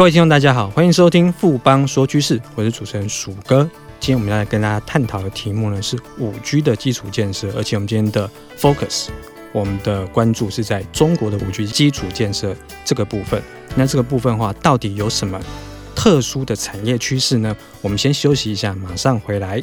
各位听众，大家好，欢迎收听富邦说趋势，我是主持人鼠哥。今天我们要来跟大家探讨的题目呢是五 G 的基础建设，而且我们今天的 focus，我们的关注是在中国的五 G 基础建设这个部分。那这个部分的话，到底有什么特殊的产业趋势呢？我们先休息一下，马上回来。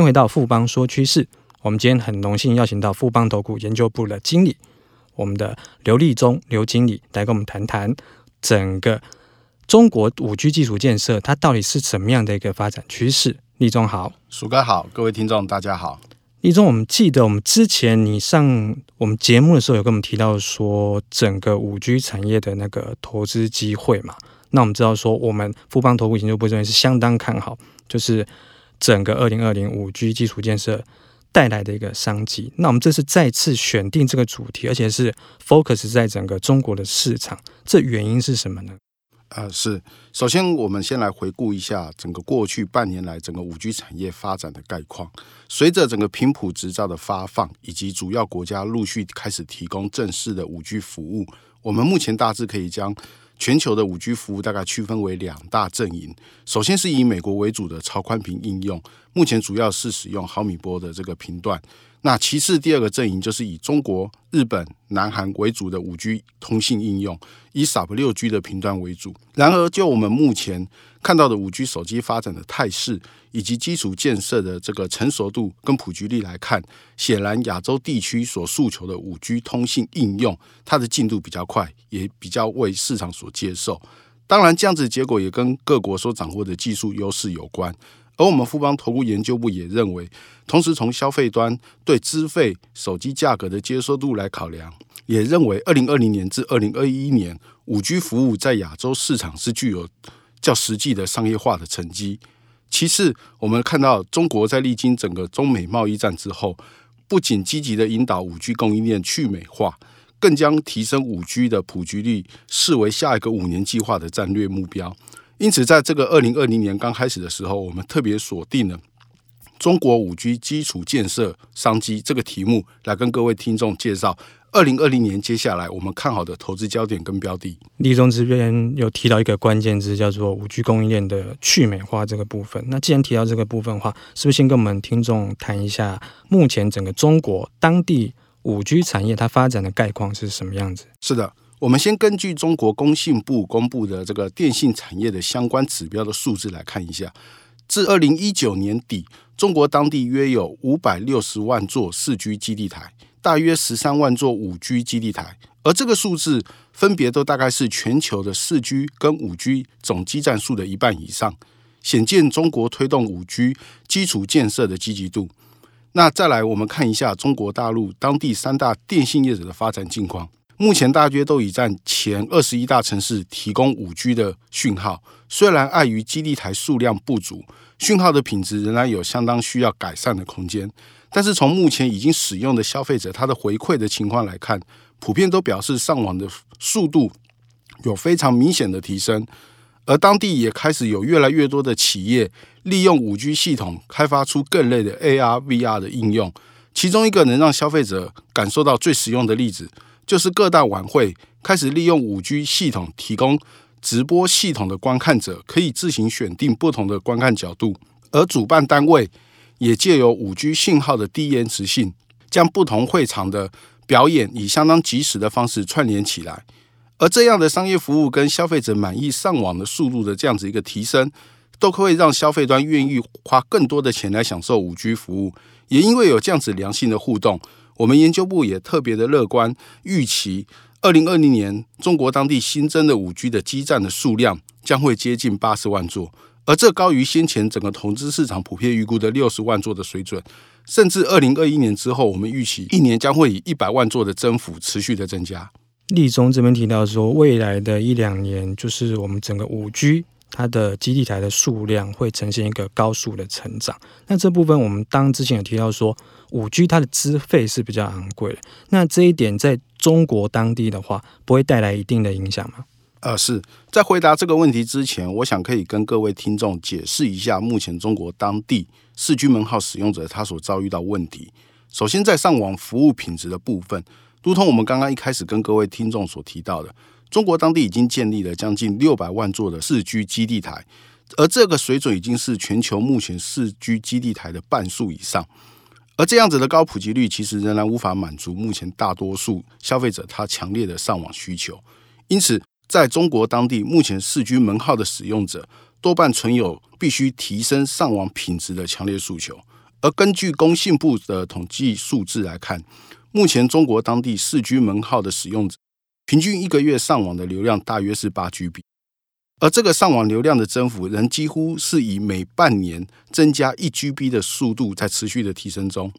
先回到富邦说趋势。我们今天很荣幸邀请到富邦投顾研究部的经理，我们的刘立忠刘经理来跟我们谈谈整个中国五 G 基础建设，它到底是怎么样的一个发展趋势。立忠好，鼠哥好，各位听众大家好。立忠，我们记得我们之前你上我们节目的时候，有跟我们提到说整个五 G 产业的那个投资机会嘛？那我们知道说，我们富邦投顾研究部认为是相当看好，就是。整个二零二零五 G 基础建设带来的一个商机，那我们这次再次选定这个主题，而且是 focus 在整个中国的市场，这原因是什么呢？呃，是首先我们先来回顾一下整个过去半年来整个五 G 产业发展的概况。随着整个频谱执照的发放，以及主要国家陆续开始提供正式的五 G 服务，我们目前大致可以将。全球的五 G 服务大概区分为两大阵营，首先是以美国为主的超宽频应用，目前主要是使用毫米波的这个频段。那其次第二个阵营就是以中国、日本、南韩为主的五 G 通信应用，以 Sub 六 G 的频段为主。然而，就我们目前看到的五 G 手机发展的态势，以及基础建设的这个成熟度跟普及率来看，显然亚洲地区所诉求的五 G 通信应用，它的进度比较快，也比较为市场所接受。当然，这样子结果也跟各国所掌握的技术优势有关。而我们富邦投顾研究部也认为，同时从消费端对资费手机价格的接受度来考量，也认为二零二零年至二零二一年五 G 服务在亚洲市场是具有较实际的商业化的成绩。其次，我们看到中国在历经整个中美贸易战之后，不仅积极的引导五 G 供应链去美化，更将提升五 G 的普及率视为下一个五年计划的战略目标。因此，在这个二零二零年刚开始的时候，我们特别锁定了中国五 G 基础建设商机这个题目，来跟各位听众介绍。二零二零年接下来我们看好的投资焦点跟标的，立忠这边有提到一个关键字，叫做五 G 供应链的去美化这个部分。那既然提到这个部分的话，是不是先跟我们听众谈一下目前整个中国当地五 G 产业它发展的概况是什么样子？是的，我们先根据中国工信部公布的这个电信产业的相关指标的数字来看一下，自二零一九年底，中国当地约有五百六十万座四 G 基地台。大约十三万座五 G 基地台，而这个数字分别都大概是全球的四 G 跟五 G 总基站数的一半以上，显见中国推动五 G 基础建设的积极度。那再来，我们看一下中国大陆当地三大电信业者的发展境况，目前大约都已占前二十一大城市提供五 G 的讯号，虽然碍于基地台数量不足，讯号的品质仍然有相当需要改善的空间。但是从目前已经使用的消费者他的回馈的情况来看，普遍都表示上网的速度有非常明显的提升，而当地也开始有越来越多的企业利用五 G 系统开发出各类的 AR、VR 的应用。其中一个能让消费者感受到最实用的例子，就是各大晚会开始利用五 G 系统提供直播系统的观看者可以自行选定不同的观看角度，而主办单位。也借由五 G 信号的低延迟性，将不同会场的表演以相当及时的方式串联起来，而这样的商业服务跟消费者满意上网的速度的这样子一个提升，都会让消费端愿意花更多的钱来享受五 G 服务。也因为有这样子良性的互动，我们研究部也特别的乐观，预期二零二零年中国当地新增的五 G 的基站的数量将会接近八十万座。而这高于先前整个投资市场普遍预估的六十万座的水准，甚至二零二一年之后，我们预期一年将会以一百万座的增幅持续的增加。立中这边提到说，未来的一两年，就是我们整个五 G 它的基地台的数量会呈现一个高速的成长。那这部分我们当之前有提到说，五 G 它的资费是比较昂贵的。那这一点在中国当地的话，不会带来一定的影响吗？呃，是在回答这个问题之前，我想可以跟各位听众解释一下，目前中国当地四 G 门号使用者他所遭遇到问题。首先，在上网服务品质的部分，如同我们刚刚一开始跟各位听众所提到的，中国当地已经建立了将近六百万座的四 G 基地台，而这个水准已经是全球目前四 G 基地台的半数以上。而这样子的高普及率，其实仍然无法满足目前大多数消费者他强烈的上网需求，因此。在中国当地，目前四 G 门号的使用者多半存有必须提升上网品质的强烈诉求。而根据工信部的统计数字来看，目前中国当地四 G 门号的使用者平均一个月上网的流量大约是八 GB，而这个上网流量的增幅仍几乎是以每半年增加一 GB 的速度在持续的提升中。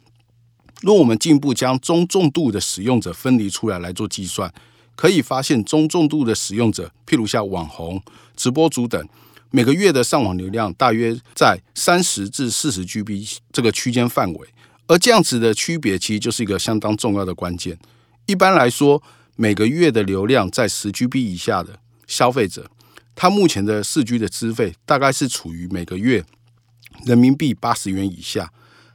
若我们进一步将中重度的使用者分离出来来做计算。可以发现，中重度的使用者，譬如像网红、直播主等，每个月的上网流量大约在三十至四十 GB 这个区间范围。而这样子的区别，其实就是一个相当重要的关键。一般来说，每个月的流量在十 GB 以下的消费者，他目前的四 G 的资费大概是处于每个月人民币八十元以下。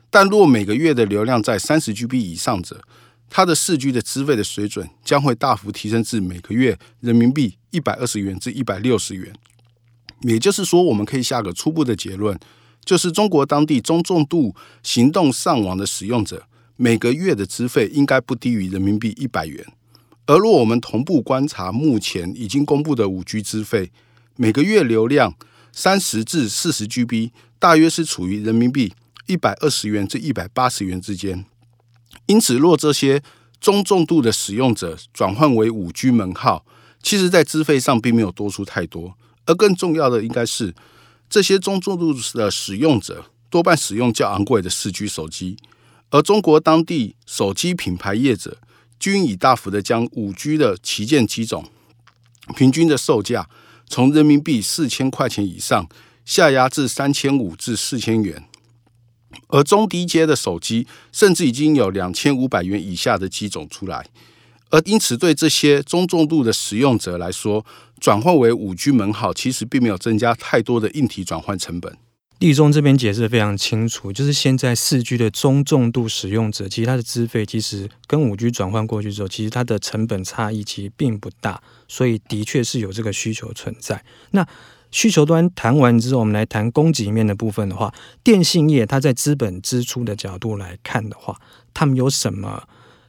但若每个月的流量在三十 GB 以上者，它的四 G 的资费的水准将会大幅提升至每个月人民币一百二十元至一百六十元，也就是说，我们可以下个初步的结论，就是中国当地中重度行动上网的使用者每个月的资费应该不低于人民币一百元。而若我们同步观察目前已经公布的五 G 资费，每个月流量三十至四十 GB，大约是处于人民币一百二十元至一百八十元之间。因此，若这些中重度的使用者转换为五 G 门号，其实在资费上并没有多出太多。而更重要的，应该是这些中重度的使用者多半使用较昂贵的四 G 手机，而中国当地手机品牌业者均已大幅的将五 G 的旗舰机种平均的售价从人民币四千块钱以上下压至三千五至四千元。而中低阶的手机，甚至已经有两千五百元以下的机种出来，而因此对这些中重度的使用者来说，转换为五 G 门号，其实并没有增加太多的硬体转换成本。立中这边解释得非常清楚，就是现在四 G 的中重度使用者，其实它的资费其实跟五 G 转换过去之后，其实它的成本差异其实并不大，所以的确是有这个需求存在。那需求端谈完之后，我们来谈供给面的部分的话，电信业它在资本支出的角度来看的话，他们有什么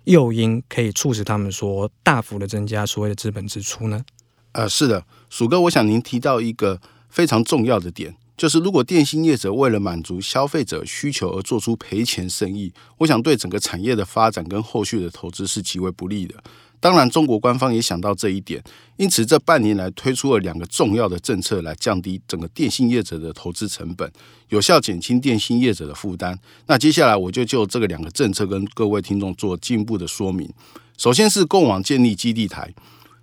诱因可以促使他们说大幅的增加所谓的资本支出呢？呃，是的，鼠哥，我想您提到一个非常重要的点，就是如果电信业者为了满足消费者需求而做出赔钱生意，我想对整个产业的发展跟后续的投资是极为不利的。当然，中国官方也想到这一点，因此这半年来推出了两个重要的政策来降低整个电信业者的投资成本，有效减轻电信业者的负担。那接下来我就就这个两个政策跟各位听众做进一步的说明。首先是共网建立基地台，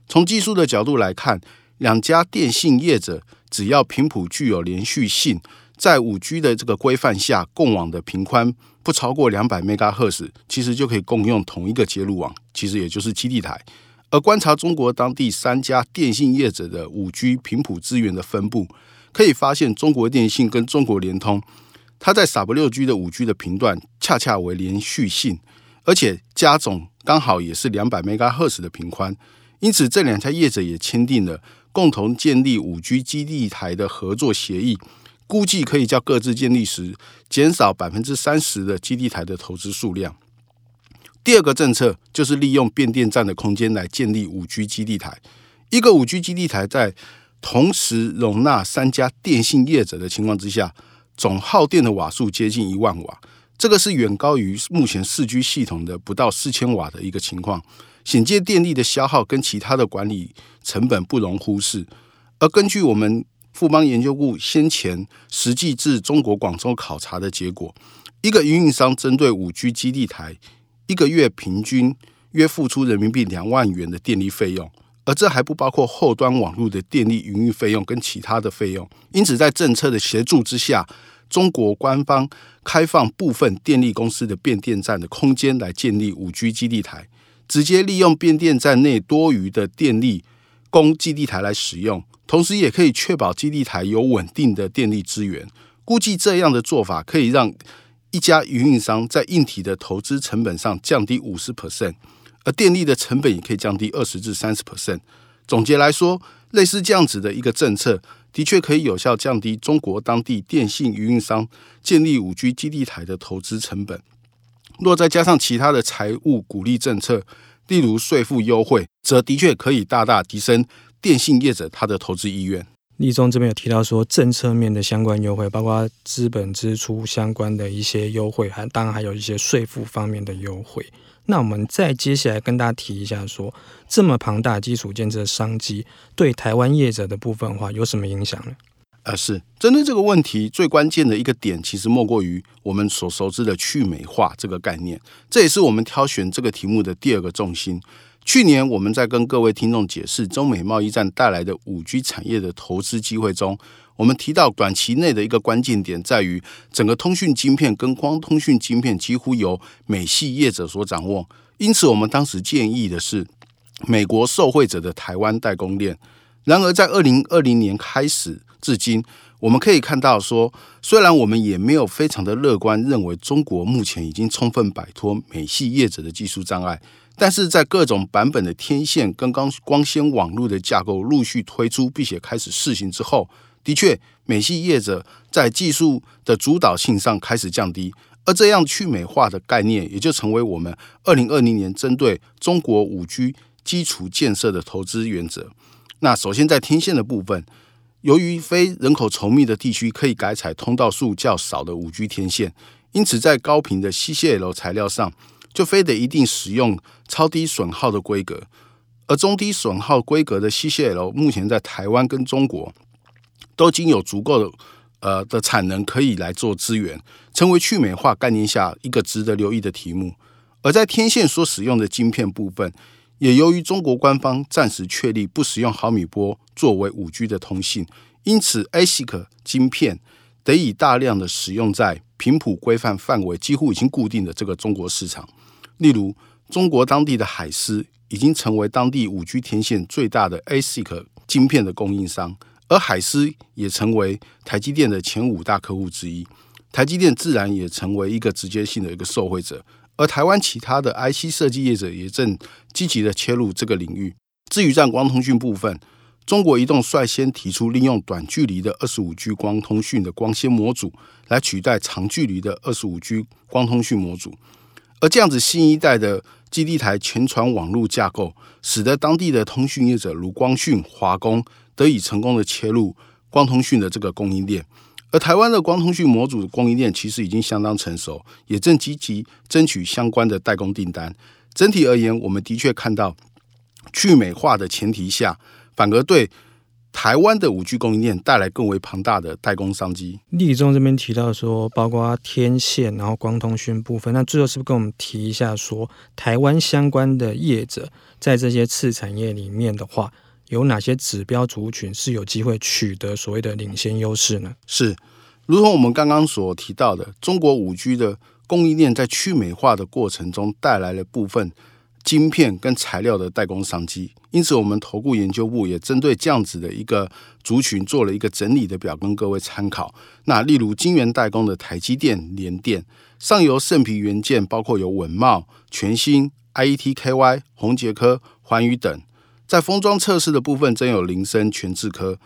从技术的角度来看，两家电信业者只要频谱具有连续性，在五 G 的这个规范下，共网的频宽。不超过两百 MHz，其实就可以共用同一个接入网，其实也就是基地台。而观察中国当地三家电信业者的五 G 频谱资源的分布，可以发现中国电信跟中国联通，它在 Sub 六 G 的五 G 的频段恰恰为连续性，而且加总刚好也是两百 MHz 的频宽，因此这两家业者也签订了共同建立五 G 基地台的合作协议。估计可以较各自建立时减少百分之三十的基地台的投资数量。第二个政策就是利用变电站的空间来建立五 G 基地台。一个五 G 基地台在同时容纳三家电信业者的情况之下，总耗电的瓦数接近一万瓦，这个是远高于目前四 G 系统的不到四千瓦的一个情况，显见电力的消耗跟其他的管理成本不容忽视。而根据我们富邦研究部先前实际至中国广州考察的结果，一个运营商针对五 G 基地台一个月平均约付出人民币两万元的电力费用，而这还不包括后端网络的电力营运费用跟其他的费用。因此，在政策的协助之下，中国官方开放部分电力公司的变电站的空间来建立五 G 基地台，直接利用变电站内多余的电力供基地台来使用，同时也可以确保基地台有稳定的电力资源。估计这样的做法可以让一家运营商在硬体的投资成本上降低五十 percent，而电力的成本也可以降低二十至三十 percent。总结来说，类似这样子的一个政策，的确可以有效降低中国当地电信运营商建立五 G 基地台的投资成本。若再加上其他的财务鼓励政策，例如税负优惠，则的确可以大大提升电信业者他的投资意愿。立中这边有提到说，政策面的相关优惠，包括资本支出相关的一些优惠，还当然还有一些税负方面的优惠。那我们再接下来跟大家提一下说，这么庞大基础建设商机对台湾业者的部分的话，有什么影响呢？呃，是针对这个问题最关键的一个点，其实莫过于我们所熟知的去美化这个概念，这也是我们挑选这个题目的第二个重心。去年我们在跟各位听众解释中美贸易战带来的五 G 产业的投资机会中，我们提到短期内的一个关键点在于，整个通讯晶片跟光通讯晶片几乎由美系业者所掌握。因此，我们当时建议的是美国受惠者的台湾代工链。然而，在二零二零年开始至今，我们可以看到说，虽然我们也没有非常的乐观，认为中国目前已经充分摆脱美系业者的技术障碍。但是在各种版本的天线跟光光纤网络的架构陆续推出，并且开始试行之后，的确，美系业者在技术的主导性上开始降低，而这样去美化的概念也就成为我们二零二零年针对中国五 G 基础建设的投资原则。那首先在天线的部分，由于非人口稠密的地区可以改采通道数较少的五 G 天线，因此在高频的 CCL 材料上，就非得一定使用超低损耗的规格，而中低损耗规格的 CCL 目前在台湾跟中国都已经有足够的呃的产能可以来做资源，成为去美化概念下一个值得留意的题目。而在天线所使用的晶片部分，也由于中国官方暂时确立不使用毫米波作为五 G 的通信，因此 ASIC 晶片得以大量的使用在频谱规范范围几乎已经固定的这个中国市场。例如，中国当地的海思已经成为当地五 G 天线最大的 ASIC 晶片的供应商，而海思也成为台积电的前五大客户之一。台积电自然也成为一个直接性的一个受惠者，而台湾其他的 IC 设计业者也正积极的切入这个领域。至于在光通讯部分，中国移动率先提出利用短距离的二十五 G 光通讯的光纤模组来取代长距离的二十五 G 光通讯模组。而这样子新一代的基地台全传网络架构，使得当地的通讯业者如光讯、华工得以成功的切入光通讯的这个供应链。而台湾的光通讯模组供应链其实已经相当成熟，也正积极争取相关的代工订单。整体而言，我们的确看到去美化的前提下，反而对。台湾的五 G 供应链带来更为庞大的代工商机。立中这边提到说，包括天线，然后光通讯部分，那最后是不是跟我们提一下说，台湾相关的业者在这些次产业里面的话，有哪些指标族群是有机会取得所谓的领先优势呢？是，如同我们刚刚所提到的，中国五 G 的供应链在去美化的过程中带来了部分。晶片跟材料的代工商机，因此我们投顾研究部也针对这样子的一个族群做了一个整理的表，跟各位参考。那例如晶圆代工的台积电、联电，上游圣皮元件包括有稳茂、全新、IETKY、宏捷科、环宇等。在封装测试的部分，真有林森、全智科。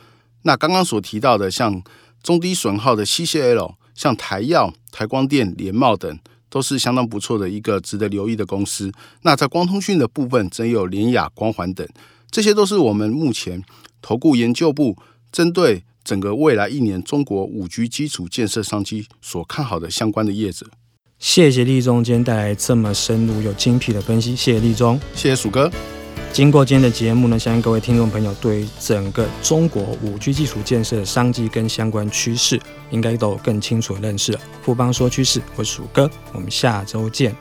那刚刚所提到的，像中低损耗的 CCL，像台药、台光电、联茂等。都是相当不错的一个值得留意的公司。那在光通讯的部分，真有联雅、光环等，这些都是我们目前投顾研究部针对整个未来一年中国五 G 基础建设商机所看好的相关的业者。谢谢立中今天带来这么深入又精辟的分析，谢谢立中，谢谢鼠哥。经过今天的节目呢，相信各位听众朋友对整个中国五 G 技术建设的商机跟相关趋势，应该都有更清楚的认识了。富邦说趋势，我是鼠哥，我们下周见。